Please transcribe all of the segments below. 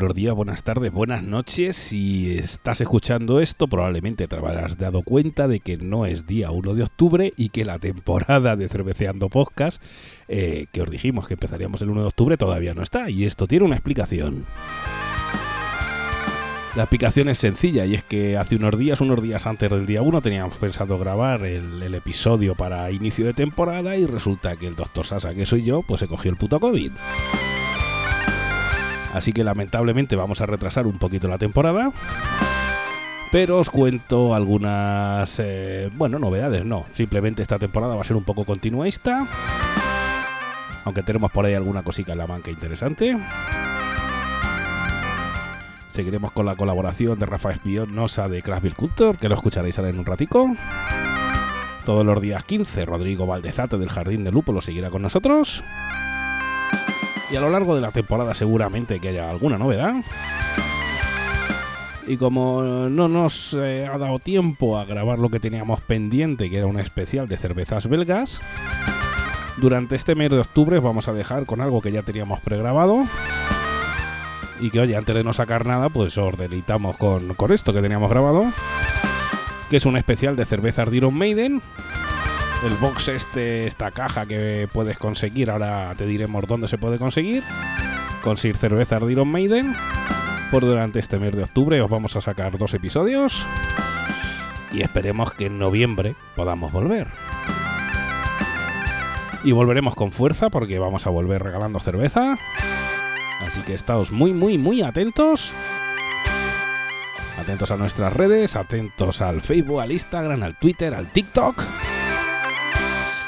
buenos días, buenas tardes, buenas noches. Si estás escuchando esto, probablemente te habrás dado cuenta de que no es día 1 de octubre y que la temporada de Cerveceando Podcast, eh, que os dijimos que empezaríamos el 1 de octubre, todavía no está. Y esto tiene una explicación. La explicación es sencilla y es que hace unos días, unos días antes del día 1, teníamos pensado grabar el, el episodio para inicio de temporada y resulta que el doctor Sasa, que soy yo, pues se cogió el puto COVID. Así que lamentablemente vamos a retrasar un poquito la temporada. Pero os cuento algunas, eh, bueno, novedades, no. Simplemente esta temporada va a ser un poco continuista. Aunque tenemos por ahí alguna cosita en la banca interesante. Seguiremos con la colaboración de Rafa Espinosa de Craftville Culture, que lo escucharéis ahora en un ratico. Todos los días 15, Rodrigo Valdezate del Jardín de Lupo lo seguirá con nosotros. Y a lo largo de la temporada seguramente que haya alguna novedad. Y como no nos eh, ha dado tiempo a grabar lo que teníamos pendiente, que era un especial de cervezas belgas, durante este mes de octubre os vamos a dejar con algo que ya teníamos pregrabado. Y que oye, antes de no sacar nada, pues os deleitamos con, con esto que teníamos grabado. Que es un especial de cervezas de Iron Maiden el box este, esta caja que puedes conseguir, ahora te diremos dónde se puede conseguir. Conseguir cervezas de Iron Maiden. Por durante este mes de octubre os vamos a sacar dos episodios. Y esperemos que en noviembre podamos volver. Y volveremos con fuerza porque vamos a volver regalando cerveza. Así que estáos muy, muy, muy atentos. Atentos a nuestras redes, atentos al Facebook, al Instagram, al Twitter, al TikTok.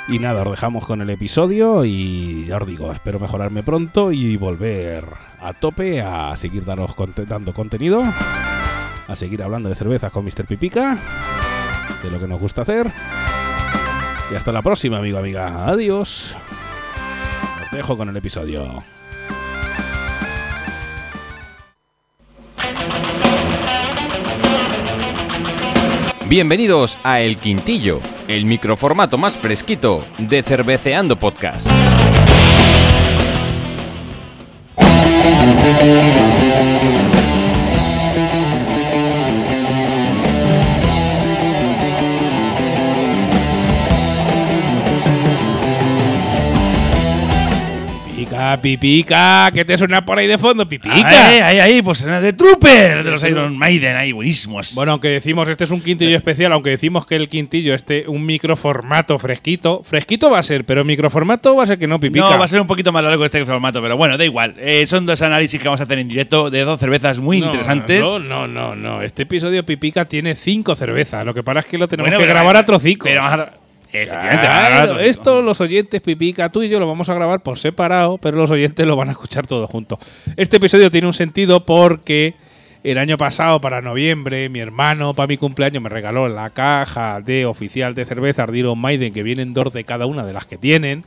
Y nada, os dejamos con el episodio y ya os digo, espero mejorarme pronto y volver a tope a seguir daros dando contenido, a seguir hablando de cervezas con Mr. Pipica, de lo que nos gusta hacer. Y hasta la próxima, amigo, amiga. Adiós. Os dejo con el episodio. Bienvenidos a El Quintillo, el microformato más fresquito de Cerveceando Podcast. Pipica, pipica, ¿qué te suena por ahí de fondo? Pipica. Ahí, ahí, ahí, pues era de Trooper, de los Iron Maiden, ahí, buenísimos. Bueno, aunque decimos, este es un quintillo especial, aunque decimos que el quintillo, este, un microformato fresquito, fresquito va a ser, pero microformato va a ser que no, pipica. No, va a ser un poquito más largo este formato, pero bueno, da igual. Eh, son dos análisis que vamos a hacer en directo de dos cervezas muy No, interesantes. No, no, no, no. Este episodio pipica tiene cinco cervezas. Lo que pasa es que lo tenemos Bueno, que pero- grabar a trocicos. Pero vamos a- Efectivamente, Claro, esto los oyentes pipica, tú y yo lo vamos a grabar por separado, pero los oyentes lo van a escuchar todo junto. Este episodio tiene un sentido porque el año pasado, para noviembre, mi hermano, para mi cumpleaños, me regaló la caja de oficial de cerveza de Iron Maiden, que vienen dos de cada una de las que tienen.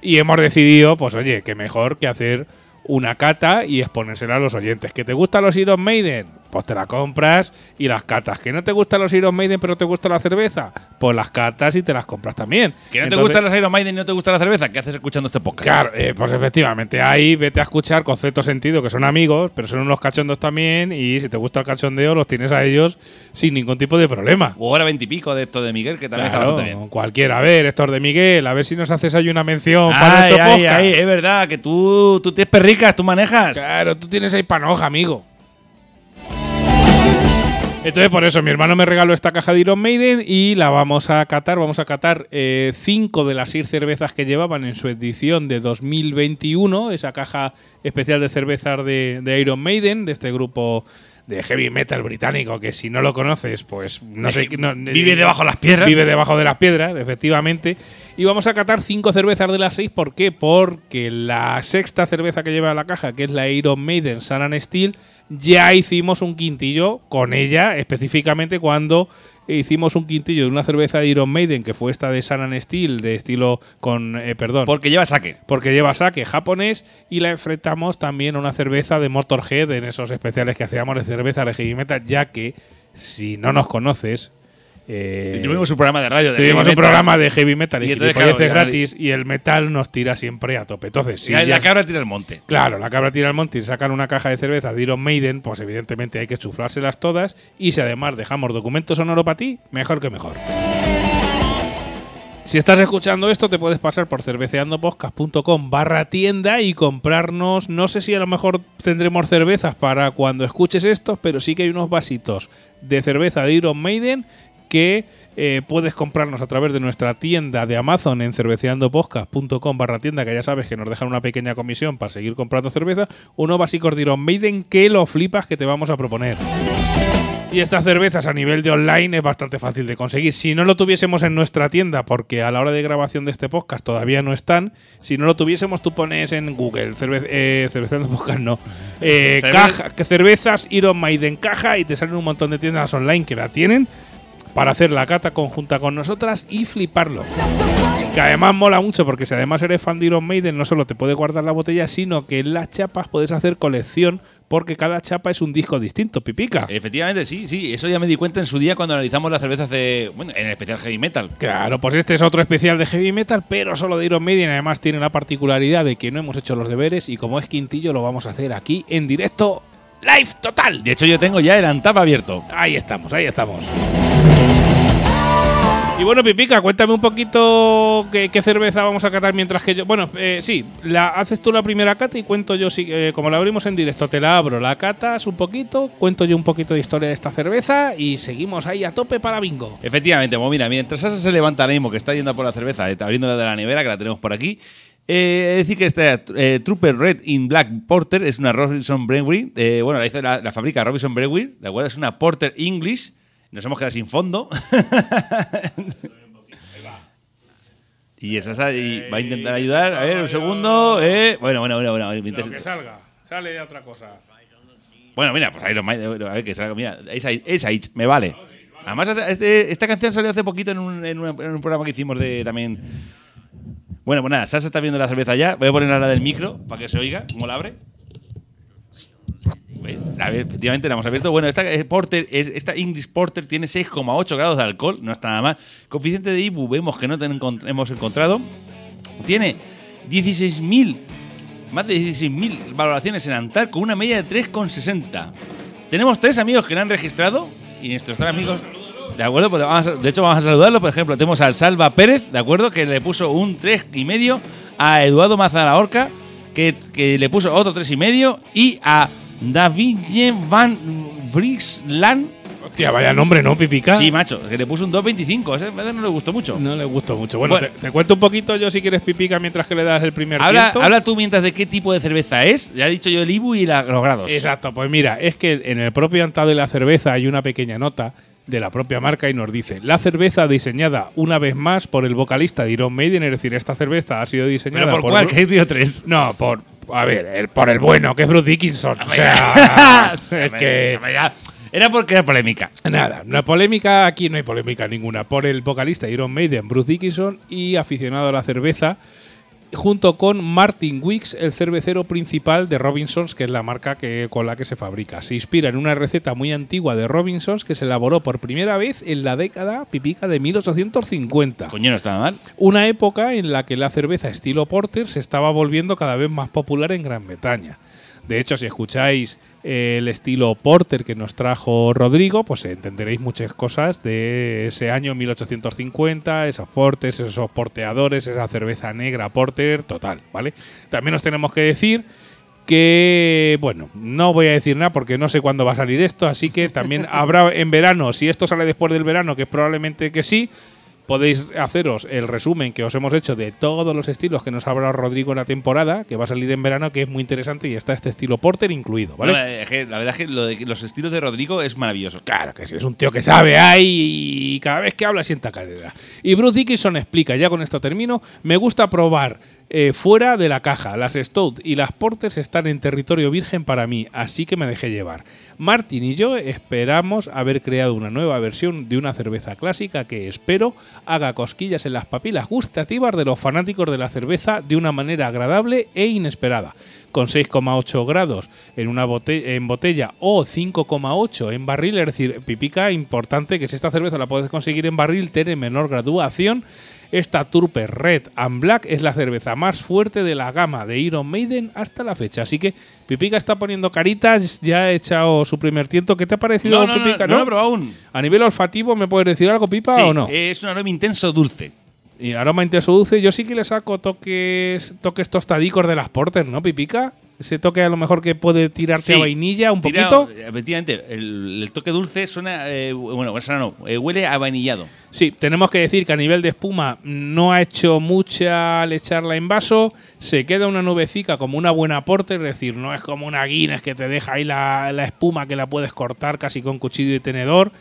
Y hemos decidido, pues oye, que mejor que hacer una cata y exponérsela a los oyentes. ¿Que te gustan los Iron Maiden? Pues te la compras y las catas. ¿Que no te gustan los Iron Maiden pero te gusta la cerveza? Pues las catas y te las compras también. Que no te gustan los Iron Maiden y no te gusta la cerveza, ¿qué haces escuchando este podcast? Claro, eh, pues efectivamente, ahí vete a escuchar concepto sentido, que son amigos, pero son unos cachondos también, y si te gusta el cachondeo, los tienes a ellos sin ningún tipo de problema. O hora veintipico de esto de Miguel, que también está Claro, bastante bien. cualquiera. A ver, Héctor de Miguel, a ver si nos haces ahí una mención para nuestro ay, podcast. ay, es verdad, que tú, tú tienes perricas, tú manejas. Claro, tú tienes ahí panoja, amigo. Entonces, por eso, mi hermano me regaló esta caja de Iron Maiden y la vamos a catar. Vamos a catar eh, cinco de las seis cervezas que llevaban en su edición de 2021, esa caja especial de cervezas de, de Iron Maiden, de este grupo de heavy metal británico, que si no lo conoces, pues no sé. no- Vive debajo de las piedras. Vive debajo de las piedras, efectivamente. Y vamos a catar cinco cervezas de las seis. ¿Por qué? Porque la sexta cerveza que lleva la caja, que es la Iron Maiden Sun and Steel, ya hicimos un quintillo con ella, específicamente cuando hicimos un quintillo de una cerveza de Iron Maiden, que fue esta de Sun and Steel, de estilo con. eh, perdón. Porque lleva saque. porque lleva saque japonés y la enfrentamos también a una cerveza de Motorhead en esos especiales que hacíamos de cerveza de heavy metal, ya que si no nos conoces, eh, Tuvimos un programa de radio de tuvimos heavy un metal. programa de heavy metal y, Y entonces, claro, gratis y el metal nos tira siempre a tope. Entonces, si la, cabra tira el monte. Claro, la cabra tira al monte y sacan una caja de cerveza de Iron Maiden, pues evidentemente hay que chuflárselas todas. Y si además dejamos documento sonoro para ti, mejor que mejor. Si estás escuchando esto, te puedes pasar por cerveceandopodcast.com barra tienda y comprarnos, no sé si a lo mejor tendremos cervezas para cuando escuches esto, pero sí que hay unos vasitos de cerveza de Iron Maiden que eh, puedes comprarnos a través de nuestra tienda de Amazon en cerveceandopodcast.com barra tienda, que ya sabes que nos dejan una pequeña comisión para seguir comprando cerveza, unos básicos de Iron Maiden que lo flipas que te vamos a proponer. Y estas cervezas a nivel de online es bastante fácil de conseguir. Si no lo tuviésemos en nuestra tienda, porque a la hora de grabación de este podcast todavía no están, si no lo tuviésemos, tú pones en Google cerve eh, cerveceando podcast, no. Eh, caja, cervezas Iron Maiden caja y te salen un montón de tiendas online que la tienen para hacer la cata conjunta con nosotras y fliparlo. Que además mola mucho porque si además eres fan de Iron Maiden no solo te puedes guardar la botella, sino que en las chapas puedes hacer colección porque cada chapa es un disco distinto, pipica. Efectivamente, sí, sí. Eso ya me di cuenta en su día cuando analizamos las cervezas de. Bueno, en especial heavy metal. Claro, pues este es otro especial de heavy metal, pero solo de Iron Maiden. Además tiene la particularidad de que no hemos hecho los deberes y como es quintillo lo vamos a hacer aquí en directo, live total. De hecho, yo tengo ya el Antap abierto. Ahí estamos, ahí estamos. Y bueno, Pipica, cuéntame un poquito qué, qué cerveza vamos a catar mientras que yo. Bueno, eh, sí, la, haces tú la primera cata y cuento yo, sí, eh, como la abrimos en directo, te la abro, la catas un poquito, cuento yo un poquito de historia de esta cerveza y seguimos ahí a tope para bingo. Efectivamente, pues mira, mientras Sasa se levanta ahora mismo, que está yendo por la cerveza, está abriéndola de la nevera, que la tenemos por aquí. Eh, es decir que esta eh, Trooper Red in Black Porter es una Robinson Brewery. eh, bueno, la, hizo la, la fabrica Robinson Brewery, ¿de acuerdo? Es una Porter English. Nos hemos quedado sin fondo. y esa va a intentar ayudar. A ver, un segundo. eh. Bueno, bueno, bueno, bueno. ver, mientras- salga, sale otra cosa. Bueno, mira, pues Iron Maiden, a ver que salga, mira, esa, me vale. Además, este- esta canción salió hace poquito en un, en una- en un programa que hicimos de también. Bueno, pues nada, Sasa está viendo la cerveza ya. Voy a poner la del micro para que se oiga cómo la abre. ¿Veis? A ver, efectivamente la hemos abierto. Bueno, esta eh, Porter, es- esta English Porter tiene 6,8 grados de alcohol, no está nada mal. Coeficiente de IBU vemos que no hemos encontrado. Tiene 16.000, más de 16.000 valoraciones en Antar con una media de 3,60. Tenemos tres amigos que la han registrado y nuestros tres amigos. De acuerdo, pues vamos a- de hecho vamos a saludarlo. Por ejemplo, tenemos al Salva Pérez, de acuerdo, que le puso un 3,5. A Eduardo Mazara Orca, que, que le puso otro 3,5. Y a David Van Brisland. Hostia, vaya nombre, ¿no, Pipica? Sí, macho, que le puso un 2,25. Ese no le gustó mucho. No le gustó mucho. Bueno, Bueno. Te, te cuento un poquito yo si quieres, Pipica, mientras que le das el primer Habla, tiento. habla tú mientras de qué tipo de cerveza es. Ya he dicho yo el IBU y la- los grados. Exacto, pues mira, es que en el propio antado de la cerveza hay una pequeña nota de la propia marca y nos dice la cerveza diseñada una vez más por el vocalista de Iron Maiden, es decir, esta cerveza ha sido diseñada ¿Pero por, por cuál? Que hay tío tres. No, por a ver, el- por el bueno, que es Bruce Dickinson. O sea, es que Era porque era polémica. Nada, no hay polémica, aquí no hay polémica ninguna. Por el vocalista de Iron Maiden, Bruce Dickinson, y aficionado a la cerveza, junto con Martin Wicks, el cervecero principal de Robinsons, que es la marca que, con la que se fabrica. Se inspira en una receta muy antigua de Robinsons que se elaboró por primera vez en la década pipica de 1850. Coño, no está mal. Una época en la que la cerveza estilo porter se estaba volviendo cada vez más popular en Gran Bretaña. De hecho, si escucháis eh, el estilo porter que nos trajo Rodrigo, pues entenderéis muchas cosas de ese año 1850, esos portes, esos porteadores, esa cerveza negra porter, total, ¿vale? También os tenemos que decir que, bueno, no voy a decir nada porque no sé cuándo va a salir esto, así que también habrá en verano, si esto sale después del verano, que probablemente que sí, podéis haceros el resumen que os hemos hecho de todos los estilos que nos habrá Rodrigo en la temporada, que va a salir en verano, que es muy interesante y está este estilo porter incluido, ¿vale? No, la verdad es que, lo de que los estilos de Rodrigo es maravilloso. Claro que sí, es un tío que sabe ahí y cada vez que habla sienta cadera. Y Bruce Dickinson explica, ya con esto termino, me gusta probar eh, fuera de la caja. Las Stout y las Porters están en territorio virgen para mí, así que me dejé llevar. Martin y yo esperamos haber creado una nueva versión de una cerveza clásica que espero haga cosquillas en las papilas gustativas de los fanáticos de la cerveza de una manera agradable e inesperada. con 6,8 grados en una bote- en botella o 5,8 en barril. Es decir, Pipica, importante que si esta cerveza la puedes conseguir en barril, tiene menor graduación. Esta Turpe Red and Black es la cerveza más fuerte de la gama de Iron Maiden hasta la fecha. Así que Pipica está poniendo caritas, ya ha echado su primer tiento. ¿Qué te ha parecido, No, no, no, Pipica? no lo he probado aún. A nivel olfativo, ¿me puedes decir algo, Pipa, Sí, o no? Es un aroma intenso dulce. Y aroma intenso dulce, yo sí que le saco toques toques tostadicos de las porters, ¿no, Pipica? Ese toque a lo mejor que puede tirarte Sí. a vainilla un Tira- poquito. Efectivamente, el, el toque dulce suena. eh, bueno, suena no, eh, huele a vainillado. Sí, tenemos que decir que a nivel de espuma no ha hecho mucha al echarla en vaso. Se queda una nubecica como una buena porter, es decir, no es como una Guinness que te deja ahí la, la espuma que la puedes cortar casi con cuchillo y tenedor.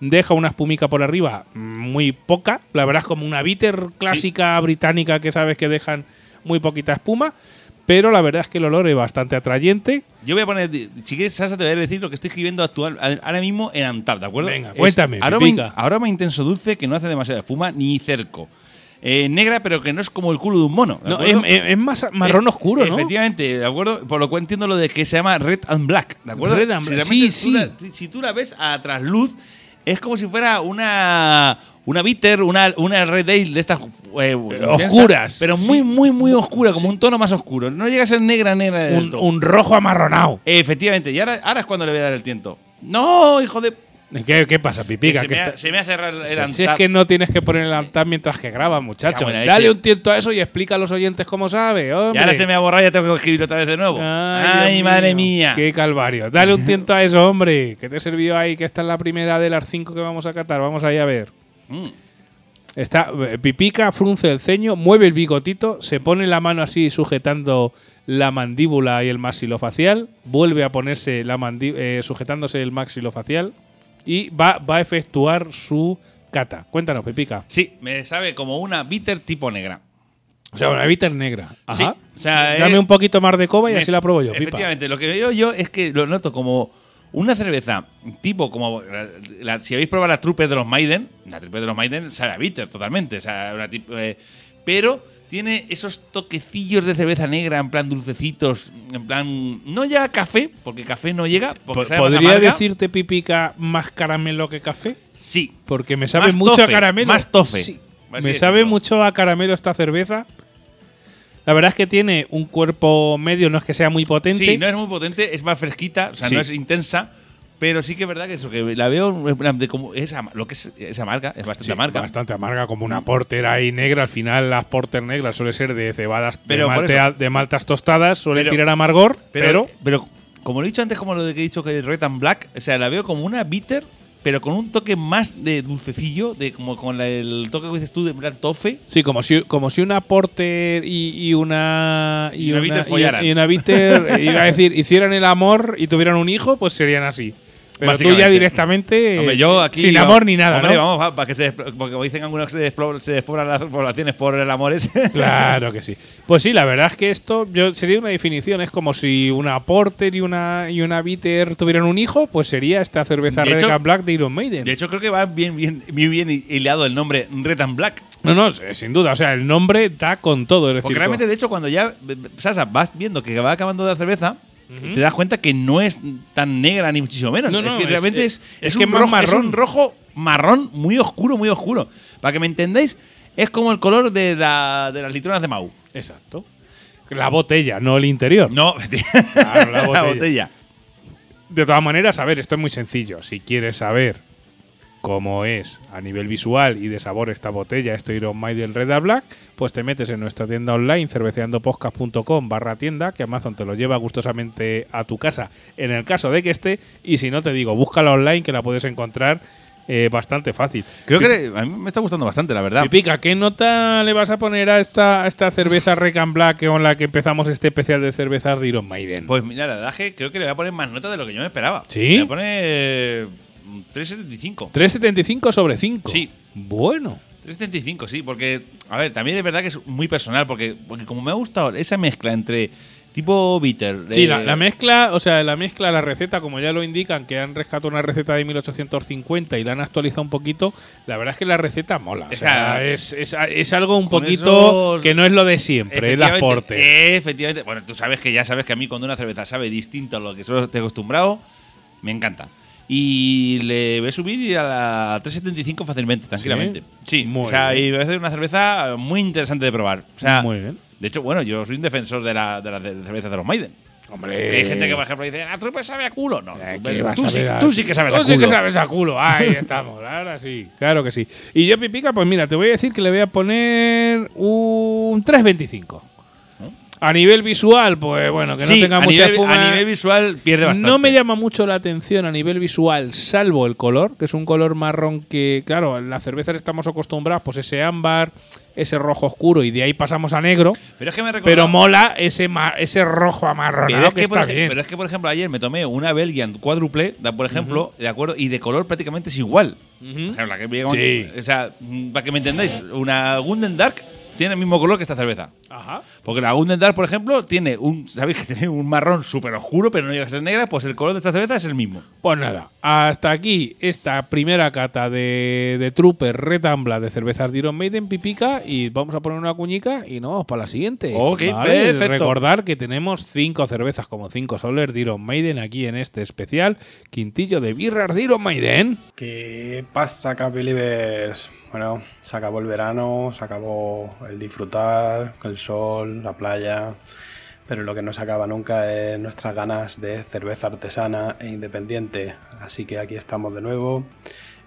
Deja una espumica por arriba muy poca. La verdad es como una bitter clásica británica que sabes que dejan muy poquita espuma. Pero la verdad es que el olor es bastante atrayente. Yo voy a poner. Si quieres, Sasa, te voy a decir lo que estoy escribiendo actual, ahora mismo en Antap, ¿de acuerdo? Venga, Es cuéntame, Aroma, in- aroma intenso dulce que no hace demasiada espuma ni cerco. Eh, negra, pero que no es como el culo de un mono. es, es- es más marrón Es- oscuro, ¿no? Efectivamente, ¿de acuerdo? Por lo cual entiendo lo de que se llama Red and Black, ¿de acuerdo? Red and Black, sí, la- si- si tú la ves a trasluz, es como si fuera una una bitter, una, una red ale de estas eh, intensa, oscuras. pero muy, muy, muy oscura, como un tono más oscuro. No llega a ser negra, negra del Un, un rojo amarronado. Efectivamente, y ahora, ahora es cuando le voy a dar el tiento. No, hijo de. ¿Qué, qué pasa, Pipica? se, me ha, se me hace cerrar el Si- si es que no tienes que poner el altar mientras que grabas, muchacho. Dale un tiento a eso y explica a los oyentes cómo sabe, Y hombre. ahora se me ha borrado y ya tengo que escribirlo otra vez de nuevo. Ay, madre mía. Qué calvario. Dale un tiento a eso, hombre. Que te sirvió ahí? Que esta es la primera de las cinco que vamos a catar. Vamos ahí a ver. Mm. Está eh, Pipica, frunce el ceño, mueve el bigotito, se pone la mano así sujetando la mandíbula y el maxilofacial, vuelve a ponerse la eh, sujetándose el maxilofacial y va, va a efectuar su cata. Cuéntanos, Pipica. Sí, me sabe como una bitter tipo negra. O sea, una bitter negra. Ajá. Sí, o sea, Dame eh, un poquito más de coba y Me- así la pruebo yo, Pipa. Efectivamente, lo que veo yo es que lo noto como una cerveza tipo como la- la- si habéis probado las trupes de los Maiden, la trupe de los Maiden sabe a bitter totalmente, o sea, una tip- eh, pero tiene esos toquecillos de cerveza negra en plan dulcecitos, en plan no llega a café, porque café no llega, porque sabe ¿Podría decirte, Pipica, más caramelo que café? sí. Porque me sabe Más mucho tofe, a caramelo. más tofe. Sí. Así Me sabe mucho a caramelo esta cerveza. La verdad es que tiene un cuerpo medio, no es que sea muy potente. Sí, no es muy potente, es más fresquita, o sea, Sí. no es intensa. Pero sí que es verdad que eso, que la veo como es ama- lo que es, es amarga, es bastante Sí, amarga. Bastante amarga, como una porter ahí negra. Al final, las porter negras suele ser de cebadas, Pero de, maltea- maltas tostadas, suelen Pero- tirar amargor, pero, Pero, pero, como lo he dicho antes, como lo de que he dicho que es Red and Black, o sea, la veo como una bitter, pero con un toque más de dulcecillo, de como con la- el toque que dices tú de plan tofe. sí, como si, como si una porter y, y una y Y una bitter follaran. y una bitter, iba a decir, hicieran el amor y tuvieran un hijo, pues serían así. Pero tú ya directamente Hombre, yo aquí. sin amor ni nada, hombre, ¿no? vamos, va, para que se porque dicen algunos que se, despoblan las poblaciones por el amor ese. Claro que sí. Pues sí, la verdad es que esto yo, sería una definición. Es como si una Porter y una, y una Bitter tuvieran un hijo, pues sería esta cerveza De Red hecho- and Black de Iron Maiden. De hecho, creo que va bien, bien, muy bien hilado el nombre Red and Black. no, no, sin duda. O sea, el nombre da con todo. Es decir, Porque realmente, de hecho, cuando ya, Sasa, vas viendo que va acabando de la cerveza, te das cuenta que no es tan negra ni muchísimo menos. No, es que realmente es- es, es es que un rojo, es marrón. un rojo marrón muy oscuro, muy oscuro. Para que me entendáis, es como el color de, la- de las litronas de Mau. Exacto. La botella, no el interior. No, Claro, la la botella. botella. De todas maneras, a ver, esto es muy sencillo. Si quieres saber cómo es a nivel visual y de sabor esta botella, este Iron Maiden Red and Black, pues te metes en nuestra tienda online, cerveceandopodcast.com barra tienda, que Amazon te lo lleva gustosamente a tu casa en el caso de que esté, y si no te digo, búscala online que la puedes encontrar eh, bastante fácil. Creo que a mí me está gustando bastante, la verdad. Pipica, ¿qué nota le vas a poner a esta, a esta cerveza Red and Black con la que empezamos este especial de cervezas de Iron Maiden? Pues mira, la verdad que creo que le voy a poner más nota de lo que yo me esperaba. ¿Sí? Le voy a poner 3.75. 3,75 sobre 5. Sí. Bueno. 375, sí, porque, a ver, también es verdad que es muy personal, porque, porque como me ha gustado esa mezcla entre tipo bitter. Sí, eh, la, la mezcla, o sea, la mezcla, la receta, como ya lo indican, que han rescatado una receta de 1850 y la han actualizado un poquito, la verdad es que la receta mola. O sea, es, es- es algo un poquito esos- que no es lo de siempre, el aporte. eh, efectivamente. Bueno, tú sabes que ya sabes que a mí cuando una cerveza sabe distinto a lo que solo estoy acostumbrado, me encanta. Y le voy a subir a la 375 fácilmente, tranquilamente. Sí, Muy o sea, bien. y va a ser una cerveza muy interesante de probar. O sea, Muy bien. De hecho, bueno, yo soy un defensor de la, de la de- cerveza de los Maiden. Hombre, hay gente que, por ejemplo, dice, ah, tú pues sabe a culo. No, Eh, tú, ¿qué vas tú sí, a- tú sí que sabes Tú a sí culo. que sabes a culo. Ahí estamos, ahora sí. Claro que sí. Y yo, Pipica, pues mira, te voy a decir que le voy a poner un 3.25. A nivel visual, pues bueno, que Sí, no tenga a mucha nivel, espuma. a nivel visual pierde bastante. No me llama mucho la atención a nivel visual, salvo el color, que es un color marrón que, claro, en las cervezas estamos acostumbrados, pues ese ámbar, ese rojo oscuro, y de ahí pasamos a negro. Pero es que me Pero mola ese, ese rojo amarronado Pero es, que, que, por está ej- bien. pero es que, por ejemplo, ayer me tomé una Belgian cuádruple, por ejemplo, de acuerdo, y de color prácticamente es igual. Por ejemplo, la que Sí. O sea, mm, para que me entendáis, una Gunden Dark tiene el mismo color que esta cerveza. Ajá. Porque la Dark, por ejemplo, tiene un, ¿sabéis que tiene un marrón súper oscuro, pero no llega a ser negra? Pues el color de esta cerveza es el mismo. Pues nada, hasta aquí esta primera cata de, de Trooper Retambla de cervezas de Iron Maiden Pipica y vamos a poner una cuñica y nos vamos para la siguiente. Ok, perfecto. Recordar que tenemos cinco cervezas como cinco soles de Iron Maiden aquí en este especial quintillo de birras de Iron Maiden. ¿Qué pasa, Capilivers? Bueno, se acabó el verano, se acabó el disfrutar, el sol, la playa, pero lo que no se acaba nunca es nuestras ganas de cerveza artesana e independiente. Así que aquí estamos de nuevo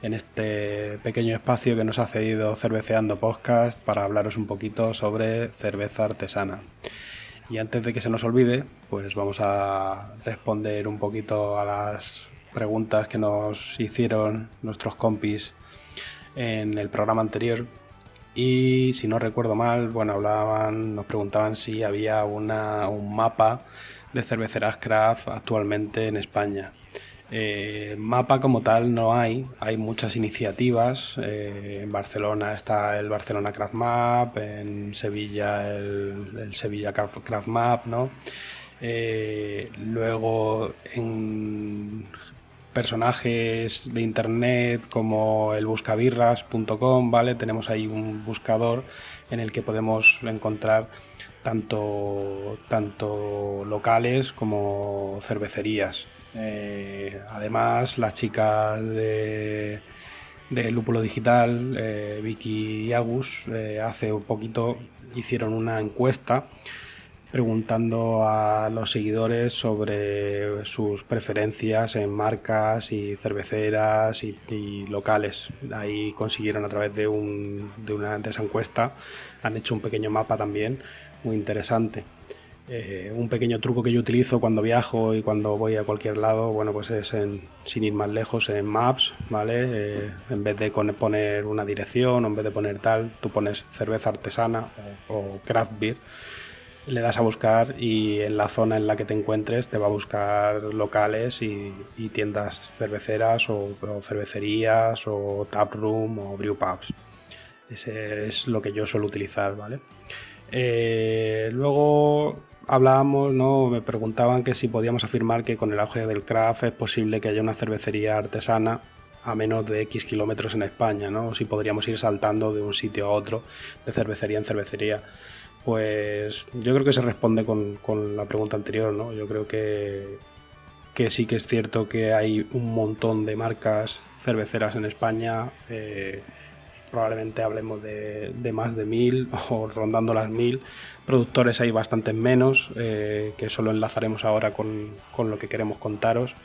en este pequeño espacio que nos ha cedido Cerveceando Podcast para hablaros un poquito sobre cerveza artesana. Y antes de que se nos olvide, pues vamos a responder un poquito a las preguntas que nos hicieron nuestros compis en el programa anterior. Y si no recuerdo mal, bueno, hablaban, nos preguntaban si había un mapa de cerveceras craft actualmente en España. Eh, mapa como tal no hay, hay muchas iniciativas. eh, en Barcelona está el Barcelona Craft Map, en Sevilla el, Sevilla Craft Craft Map, ¿no? Eh, luego en personajes de internet como el buscabirras.com, ¿vale? Tenemos ahí un buscador en el que podemos encontrar tanto, locales como cervecerías. Eh, además, las chicas de, de Lúpulo Digital, eh, Vicky y Agus, eh, hace un poquito hicieron una encuesta preguntando a los seguidores sobre sus preferencias en marcas y cerveceras y, y locales. Ahí consiguieron a través de, un, de una de esa encuesta, han hecho un pequeño mapa también muy interesante. Eh, un pequeño truco que yo utilizo cuando viajo y cuando voy a cualquier lado, bueno, pues es en, sin ir más lejos en Maps, ¿vale? Eh, en vez de poner una dirección o en vez de poner tal, tú pones cerveza artesana o craft beer le das a buscar y en la zona en la que te encuentres te va a buscar locales y, tiendas cerveceras o, cervecerías o tap room o brew pubs. Ese es lo que yo suelo utilizar, ¿vale? Eh, luego hablábamos, ¿no? Me preguntaban que si podíamos afirmar que con el auge del craft es posible que haya una cervecería artesana a menos de X kilómetros en España, ¿no? Si podríamos ir saltando de un sitio a otro, de cervecería en cervecería. Pues yo creo que se responde con, con la pregunta anterior, ¿no? Yo creo que, que sí que es cierto que hay un montón de marcas cerveceras en España. eh, probablemente hablemos de, de más de mil o rondando las mil. Productores hay bastantes menos, eh, que solo enlazaremos ahora con, con lo que queremos contaros.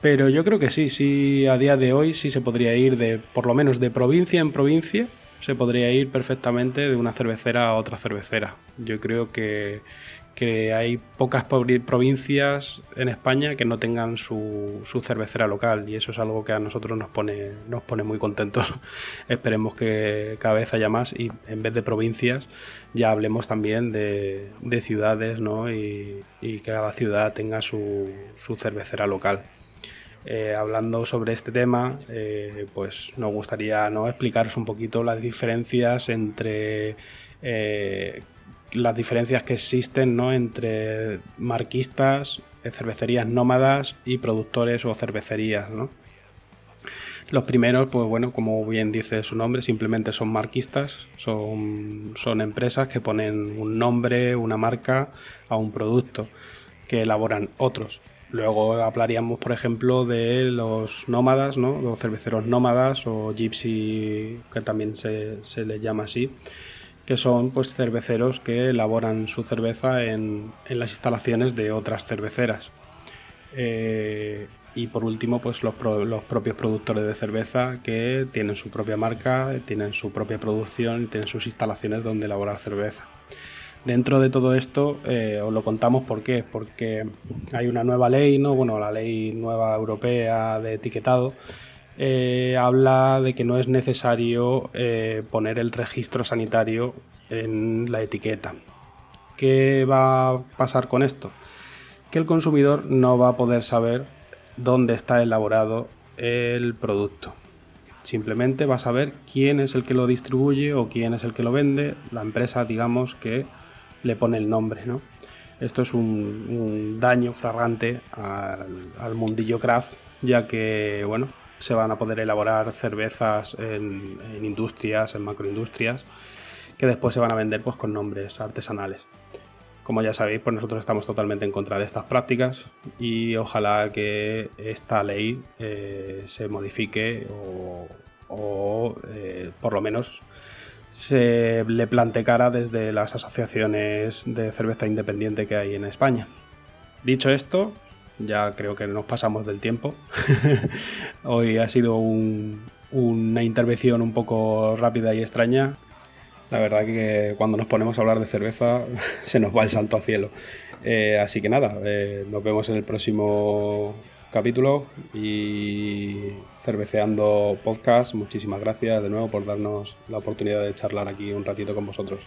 Pero yo creo que sí, sí, a día de hoy sí se podría ir de, por lo menos de provincia en provincia, se podría ir perfectamente de una cervecera a otra cervecera. Yo creo que, que hay pocas provincias en España que no tengan su, su cervecera local y eso es algo que a nosotros nos pone, nos pone muy contentos. Esperemos que cada vez haya más y en vez de provincias ya hablemos también de, de ciudades ¿no? y, y que cada ciudad tenga su, su cervecera local. Eh, hablando sobre este tema, eh, pues nos gustaría ¿no? explicaros un poquito las diferencias entre eh, las diferencias que existen ¿no? entre marquistas, cervecerías nómadas y productores o cervecerías. Los primeros, pues bueno, como bien dice su nombre, simplemente son marquistas, son, son empresas que ponen un nombre, una marca a un producto que elaboran otros. Luego hablaríamos, por ejemplo, de los nómadas, ¿no? los cerveceros nómadas o gypsy, que también se, les llama así, que son pues cerveceros que elaboran su cerveza en, en las instalaciones de otras cerveceras. Eh, y por último, pues los, los propios productores de cerveza que tienen su propia marca, tienen su propia producción y tienen sus instalaciones donde elaborar cerveza. Dentro de todo esto, eh, os lo contamos por qué. Porque hay una nueva ley, ¿no? Bueno, la ley nueva europea de etiquetado eh, habla de que no es necesario eh, poner el registro sanitario en la etiqueta. ¿Qué va a pasar con esto? Que el consumidor no va a poder saber dónde está elaborado el producto. Simplemente va a saber quién es el que lo distribuye o quién es el que lo vende, la empresa, digamos, que le pone el nombre, ¿no? Esto es un, daño flagrante al, mundillo craft, ya que, bueno, se van a poder elaborar cervezas en, industrias, en macroindustrias, que después se van a vender pues, con nombres artesanales. Como ya sabéis, pues nosotros estamos totalmente en contra de estas prácticas y ojalá que esta ley eh, se modifique o, o, eh, por lo menos se le plante cara desde las asociaciones de cerveza independiente que hay en España. Dicho esto, ya creo que nos pasamos del tiempo. Hoy ha sido un- una intervención un poco rápida y extraña. La verdad que cuando nos ponemos a hablar de cerveza se nos va el santo al cielo. Eh, así que nada, eh, nos vemos en el próximo capítulo y cerveceando podcast. Muchísimas gracias de nuevo por darnos la oportunidad de charlar aquí un ratito con vosotros.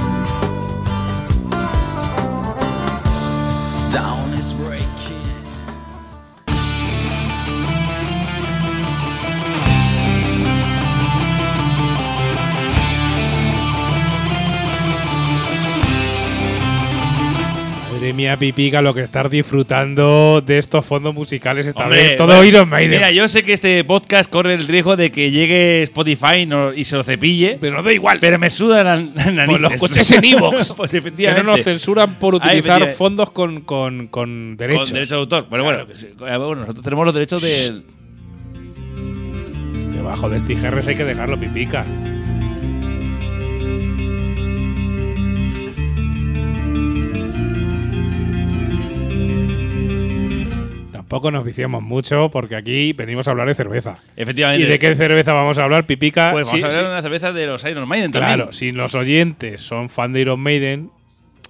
mía, Pipica, lo que estás disfrutando de estos fondos musicales esta Hombre, vez. Todo bueno, Iron Maiden. Mira, yo sé que este podcast corre el riesgo de que llegue Spotify no- y se lo cepille. pero no da igual. Pero me suda la, la narices. Pues los coches en iVoox. pues que efectivamente. no nos censuran por Ah, utilizar efectivamente. fondos con, con, con derechos. Con derecho de autor. Bueno, Claro bueno, bueno, nosotros tenemos los derechos de. Debajo de este IGRS hay que dejarlo, Pipica. Tampoco nos viciamos mucho porque aquí venimos a hablar de cerveza. Efectivamente. ¿Y de qué cerveza vamos a hablar, Pipica? Pues vamos Sí, a hablar sí. de una cerveza de los Iron Maiden también. Claro, si los oyentes son fan de Iron Maiden,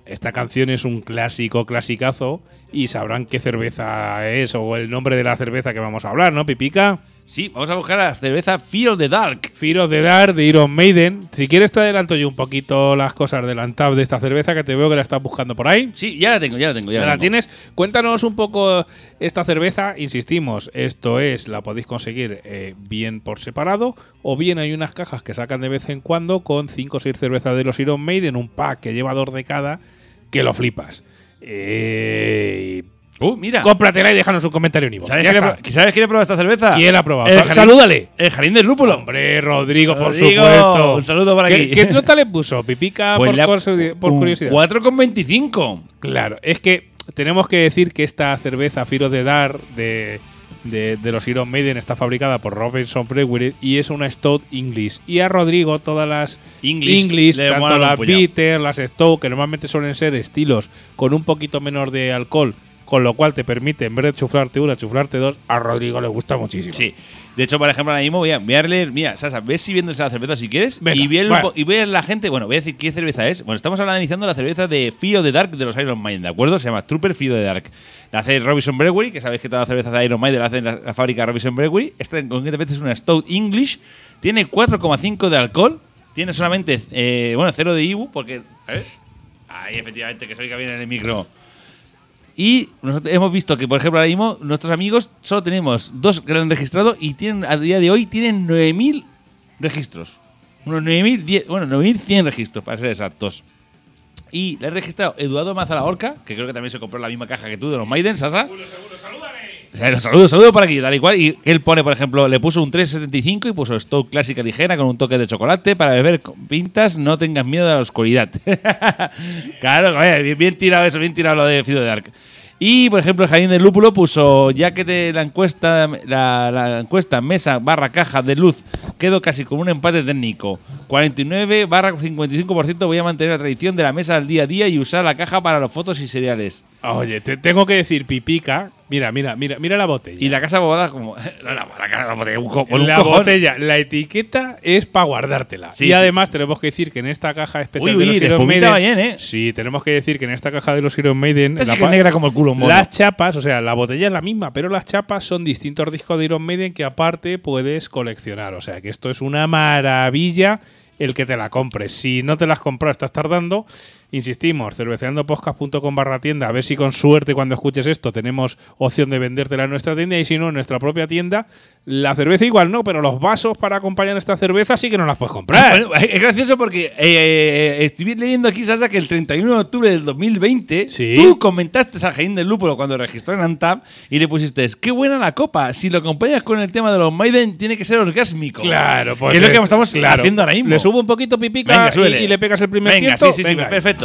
esta canción es un clásico, clasicazo, y sabrán qué cerveza es o el nombre de la cerveza que vamos a hablar, ¿no, Pipica? Sí, vamos a buscar la cerveza Fear of the Dark. Fear of the Dark de Iron Maiden. Si quieres te adelanto yo un poquito las cosas del Antab de esta cerveza que te veo que la estás buscando por ahí. Sí, ya la tengo, ya la tengo. Ya ¿Ya la la tengo. tienes? Cuéntanos un poco esta cerveza. Insistimos, esto es, la podéis conseguir eh, bien por separado o bien hay unas cajas que sacan de vez en cuando con 5 o 6 cervezas de los Iron Maiden, un pack que lleva dos de cada, que lo flipas. Eh, Uh, mira. cómpratela y déjanos un comentario en. ¿Sabes ¿Sabes quién ha probado esta cerveza? ¿Quién ha probado? El salúdale. El jardín del lúpulo. Hombre, Rodrigo, por supuesto. un saludo para ¿Qué, aquí. ¿Qué nota le puso? Pipica Pues por, por curiosidad. 4,25. Claro, es que tenemos que decir que esta cerveza Firo de Dar de, de, de los Iron Maiden está fabricada por Robinson Brewery y es una Stout English. Y a Rodrigo todas las English le tanto las. Bitter, las Stout, que normalmente suelen ser estilos con un poquito menor de alcohol, con lo cual te permite, en vez de chuflarte una, chuflarte dos. A Rodrigo le gusta muchísimo. Sí. De hecho, por ejemplo, ahora mismo voy a, leer, mira, Sasa, ves si viendo esa cerveza si quieres. Venga, y, bueno. po- y a la gente, bueno, voy a decir qué cerveza es. Bueno, estamos hablando iniciando la cerveza de Fio de Dark de los Iron Maiden, ¿de acuerdo? Se llama Trooper Fio de Dark. La hace Robinson Brewery, que sabéis que todas las cervezas de Iron Maiden la hace en la, la fábrica Robinson Brewery. Esta en concretamente es una Stout English. Tiene 4,5 de alcohol. Tiene solamente, eh, bueno, cero de IBU, porque. A ver. Ahí, efectivamente, que se oiga bien en el micro. Y nosotros hemos visto que, por ejemplo, ahora mismo nuestros amigos solo tenemos dos que lo han registrado y tienen a día de hoy tienen 9.000 registros. Unos 9.000, die- bueno, 9.100 registros, para ser exactos. Y le he registrado Eduardo Mazalahorca, que creo que también se compró la misma caja que tú de los Maiden, Sasa. Saludos, saludos, saludos para aquí, tal y cual. Y él pone, por ejemplo, le puso un 375 y puso Stoke clásica ligera con un toque de chocolate para beber pintas, no tengas miedo a la oscuridad. claro, bien, tirado eso, bien tirado lo de Fido de Dark. Y, por ejemplo, Jardín del Lúpulo puso, ya que te la encuesta, la, encuesta mesa barra caja de luz quedó casi con un empate técnico. 49 barra 55% voy a mantener la tradición de la mesa al día a día y usar la caja para las fotos y cereales. Oye, te tengo que decir, Pipica. Mira, mira, mira, mira la botella. Y la casa bobada como... No, la, la, casa- botella, un co- un la cojón. botella, la etiqueta es para guardártela. Sí, y sí. además tenemos que decir que en esta caja especial Uy, de los de Iron espumita Maiden, va bien, ¿eh? Sí, tenemos que decir que en esta caja de los Iron Maiden Esta sí la que es pa- negra como el culo, un mono. las chapas, o sea, la botella es la misma, pero las chapas son distintos discos de Iron Maiden que aparte puedes coleccionar. O sea, que esto es una maravilla el que te la compres. Si no te las compras, estás tardando. Insistimos, cerveceandopodcast.com barra tienda. A ver si con suerte cuando escuches esto tenemos opción de vendértela en nuestra tienda y si no, en nuestra propia tienda. La cerveza igual no, pero los vasos para acompañar esta cerveza sí que no las puedes comprar. Bueno, es gracioso porque eh, eh, estoy leyendo aquí, Sasa, que el 31 de octubre del 2020 Sí. tú comentaste al Jaín del Lúpulo cuando registró en Antap y le pusiste, qué buena la copa, si lo acompañas con el tema de los Maiden tiene que ser orgásmico. Claro, pues Que es lo eh, que estamos claro. haciendo ahora mismo. Le subo un poquito pipica Venga, y- le pegas el primer Venga, tiento. sí, sí, sí, Venga. perfecto.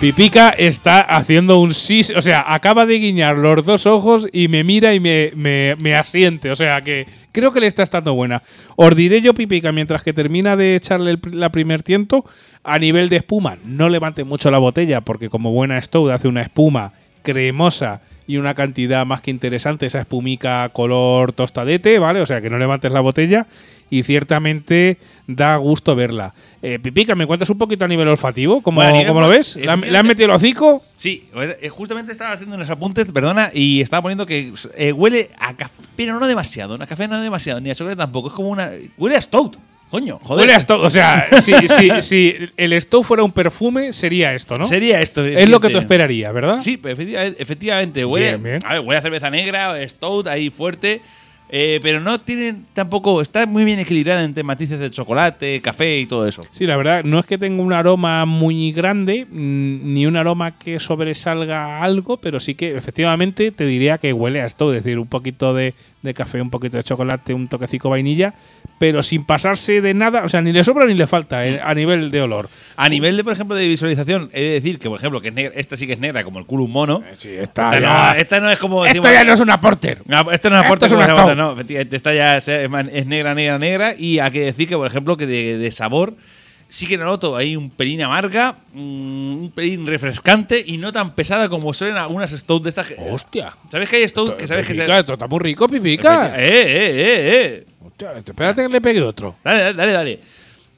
Pipica está haciendo un sí, o sea, acaba de guiñar los dos ojos y me mira y me, me- asiente, o sea que creo que le está estando buena. Os diré yo, Pipica, mientras que termina de echarle la primer tiento, a nivel de espuma, no levante mucho la botella, porque como buena Stout hace una espuma cremosa y una cantidad más que interesante, esa espumica color tostadete, ¿vale? O sea que no levantes la botella y ciertamente da gusto verla. Eh, Pipica, ¿me cuentas un poquito a nivel olfativo? ¿Cómo, Bueno, cómo lo ves? ¿Le han- ¿Le han metido el hocico? Sí, eh, justamente estaba haciendo unos apuntes, perdona, y estaba poniendo que eh, huele a café, pero no demasiado, a café no demasiado, ni a chocolate tampoco, es como una... Huele a stout, coño, joder. Huele a Stout, o sea, si, si, si el Stout fuera un perfume, sería esto, ¿no? Sería esto. es lo que tú esperarías, ¿verdad? Sí, efectivamente, efectivamente huele, Bien, bien. A ver, huele a cerveza negra, stout ahí fuerte, eh, pero no tiene tampoco, está muy bien equilibrada entre matices de chocolate, café y todo eso. Sí, la verdad, no es que tenga un aroma muy grande, ni un aroma que sobresalga algo, pero sí que efectivamente te diría que huele a esto, es decir, un poquito de, de café, un poquito de chocolate, un toquecito vainilla, pero sin pasarse de nada, o sea, ni le sobra ni le falta eh, a nivel de olor. A nivel de, por ejemplo, de visualización, he de decir que, por ejemplo, que es negra- esta sí que es negra, como el culo un mono. Sí, Esta, no, esta no es como. Esto decimos- ya no es una porter. No, esto no es Esto aporte es como una. No, efectivamente, esta ya es, es negra, negra, negra. Y hay que decir que, por ejemplo, que de, de sabor sí que noto ahí un pelín amarga, mm, un pelín refrescante y no tan pesada como suelen algunas stout de estas. Hostia. ¿Sabes que hay stout que sabes que se. Esto está muy rico, pipica. Eh, eh, eh, eh. Hostia, espérate que le pegue otro. Dale, dale, dale, dale.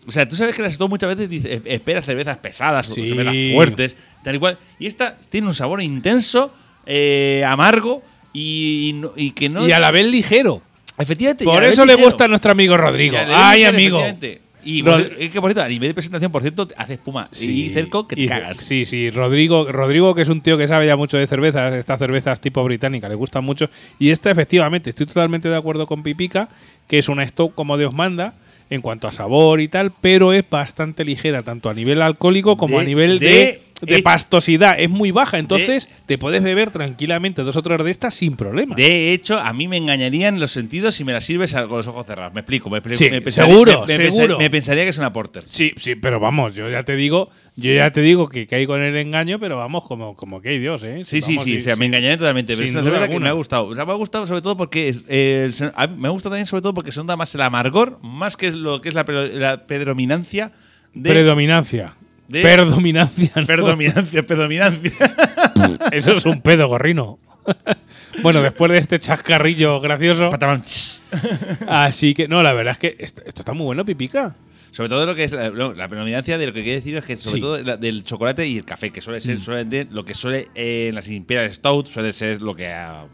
O sea, tú sabes que las Stout muchas veces dice, eh, esperas cervezas pesadas o Sí. cervezas fuertes, tal y cual. Y esta tiene un sabor intenso, eh, amargo y, y no- y que no. Y a la vez ligero. Efectivamente. Por eso le ligero. gusta a nuestro amigo Rodrigo. Ay, ligero, amigo. Y Rod- es que, por cierto, a nivel de presentación, por cierto, hace espuma y cerco que te y- cagas. Sí, sí, Rodrigo, Rodrigo, que es un tío que sabe ya mucho de cervezas, estas cervezas tipo británica, le gustan mucho. Y esta, efectivamente, estoy totalmente de acuerdo con Pipica, que es una stock como Dios manda, en cuanto a sabor y tal, pero es bastante ligera, tanto a nivel alcohólico como De- a nivel de, de- de Eh, pastosidad es muy baja, entonces te puedes beber tranquilamente dos o tres de estas sin problema. De hecho, a mí me engañarían los sentidos si me la sirves con los ojos cerrados. Me explico, me explico. Sí, me seguro, me, me seguro. me pensaría que es una porter. Sí, sí, pero vamos, yo ya te digo, yo ya te digo que caigo en el engaño, pero vamos, como, como que hay Dios, ¿eh? Sí, sí, Vamos, sí, o sea, me engañaría totalmente. Pero es que me ha gustado. O sea, me ha gustado sobre todo porque eh, me gusta también sobre todo porque se nota más el amargor, más que lo que es la, la predominancia de. Predominancia. De- Predominancia. ¿no? predominancia, predominancia. Eso es un pedo gorrino. bueno, después de este chascarrillo gracioso. Así que, no, la verdad es que esto, esto está muy bueno, Pipica. Sobre todo lo que es la, no, la predominancia de lo que quiere decir es que sobre Sí. todo la- del chocolate y el café, que suele Mm. ser suele lo que suele eh, en las Imperial Stout suele ser lo que ah,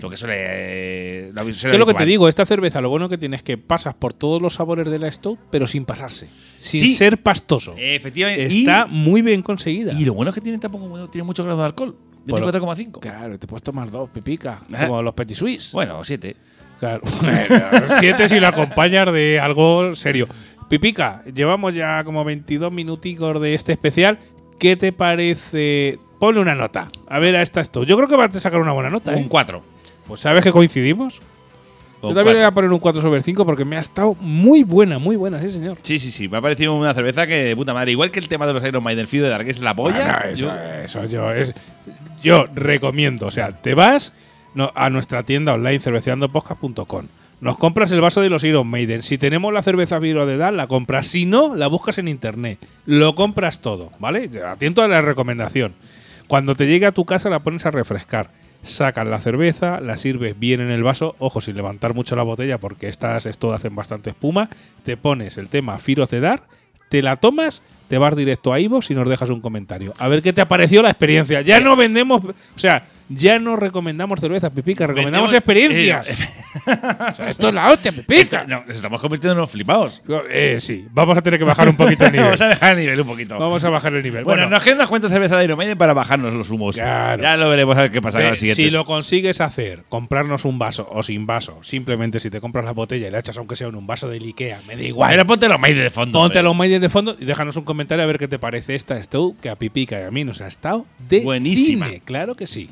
lo que suele eh, la ¿Qué es lo que te digo? Esta cerveza, lo bueno que tiene es que pasas por todos los sabores de la Stout, pero sin pasarse. Sin Sí. ser pastoso. Efectivamente Está y, muy bien conseguida. y lo bueno es que tiene tampoco tiene mucho grado de alcohol, Por- 24,5. Claro, te puedes tomar dos, Pipica. Como los Petit Suisse. Bueno, 7. Claro. Siete si lo acompañas de algo serio. Pipica, llevamos ya como 22 minuticos de este especial. ¿Qué te parece? Ponle una nota. A ver, a esta esto. Yo creo que vas a sacar una buena nota, Un ¿eh? 4. Pues sabes que coincidimos. Yo también le voy a poner un 4 sobre 5 porque me ha estado muy buena, muy buena, sí, señor. Sí, sí, sí. Me ha parecido una cerveza que de puta madre. Igual que el tema de los Iron Maiden Field de Dark es la polla. Ah, eso, yo- eso yo es. Yo recomiendo, o sea, te vas a nuestra tienda online cerveceandopodcast.com. Nos compras el vaso de los Iron Maiden. Si tenemos la cerveza Viro de Edad, la compras. Si no, la buscas en internet. Lo compras todo, ¿vale? Atento a la recomendación. Cuando te llegue a tu casa, la pones a refrescar. Sacas la cerveza, la sirves bien en el vaso. Ojo, sin levantar mucho la botella, porque estas esto hacen bastante espuma. Te pones el tema Firos de Dar, te la tomas, te vas directo a Ivo y nos dejas un comentario. A ver qué te ha parecido la experiencia. Ya no vendemos, o sea, ya no recomendamos cervezas, Pipica, recomendamos Vendemos- experiencias. eh, O sea, esto es la hostia, Pipica. No, nos estamos convirtiendo en unos flipados. Eh, sí, vamos a tener que bajar un poquito el nivel. Vamos a dejar el nivel un poquito. Vamos a bajar el nivel. Bueno, Bueno, nos quedan unas cuantas cervezas de Iron Maiden para bajarnos los humos. Claro. Ya lo veremos a ver qué pasa en Te- las siguientes. si lo consigues hacer, comprarnos un vaso o sin vaso, simplemente si te compras la botella y la echas aunque sea en un vaso del Ikea, me da igual. Ahora ponte los Maiden de fondo. Ponte los Maiden de fondo y déjanos un comentario a ver qué te parece esta Stow que a Pipica y a mí nos ha estado de Buenísima. cine. Claro que sí.